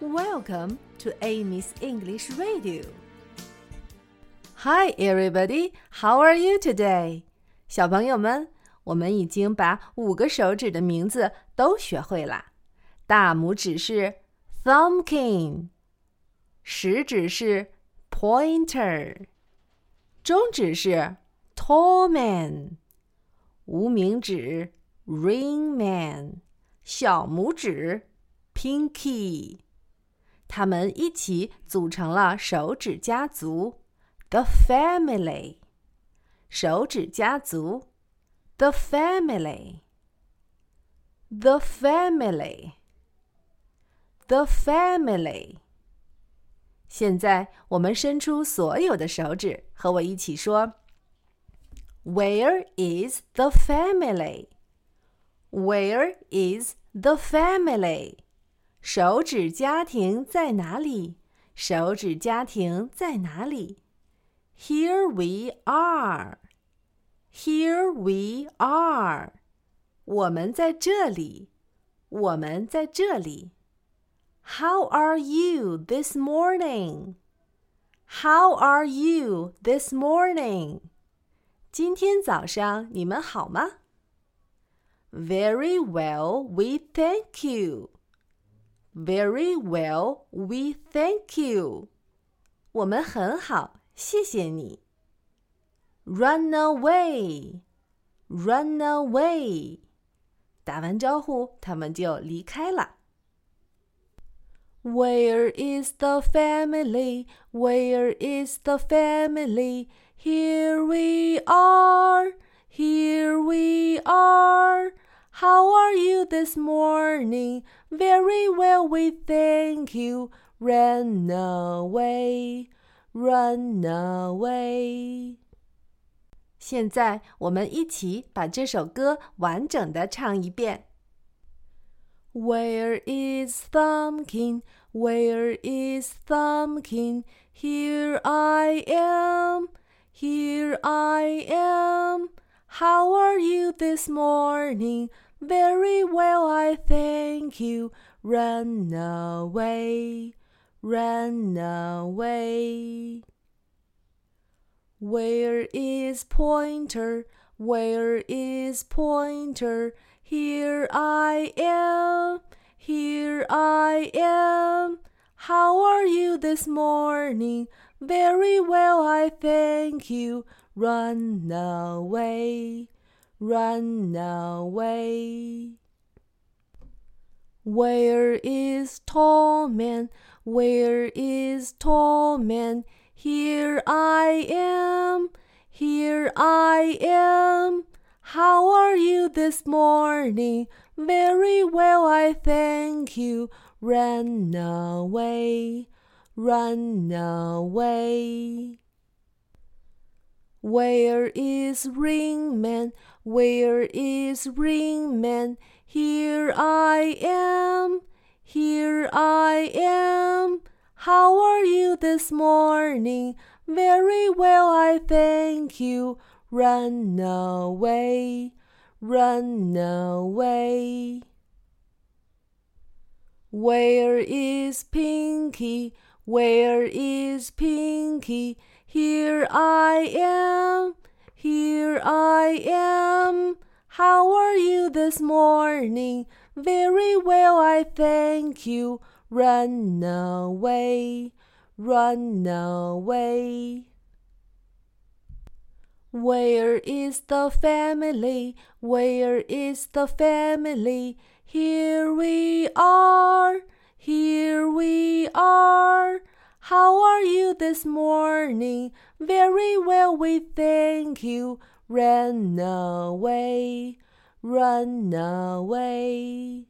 Welcome to Amy's English Radio. Hi, everybody. How are you today? 小朋友们，我们已经把五个手指的名字都学会了。大拇指是 Thumbkin，食指是 pointer，中指是 tall man，无名指 ring。他们一起组成了手指家族，the family。手指家族，the family，the family，the family。现在我们伸出所有的手指，和我一起说：Where is the family？Where is the family？手指家庭在哪里？手指家庭在哪里？Here we are. Here we are. 我们在这里。我们在这里。How are you this morning? How are you this morning? 今天早上你们好吗？Very well, we thank you. Very well, we thank you. 我们很好，谢谢你。Run away, run away. 打完招呼，他们就离开了。Where is the family? Where is the family? Here we are, here we are. How are you this morning? Very well, we thank you. Run away, run away. 现在我们一起把这首歌完整的唱一遍。Where is Thumbkin? Where is Thumbkin? Here I am, here I am. How are you this morning? Very well, I thank you. Run away, run away. Where is Pointer? Where is Pointer? Here I am, here I am. How are you this morning? Very well, I thank you. Run away, run away. Where is tall man? Where is tall man? Here I am, here I am. How are you this morning? Very well, I thank you. Run away, run away. Where is Ringman? Where is Ringman? Here I am, here I am. How are you this morning? Very well, I thank you. Run away, run away. Where is Pinky? Where is Pinky? Here I am, here I am. How are you this morning? Very well, I thank you. Run away, run away. Where is the family? Where is the family? Here we are, here we are. This morning? Very well, we thank you. Run away, run away.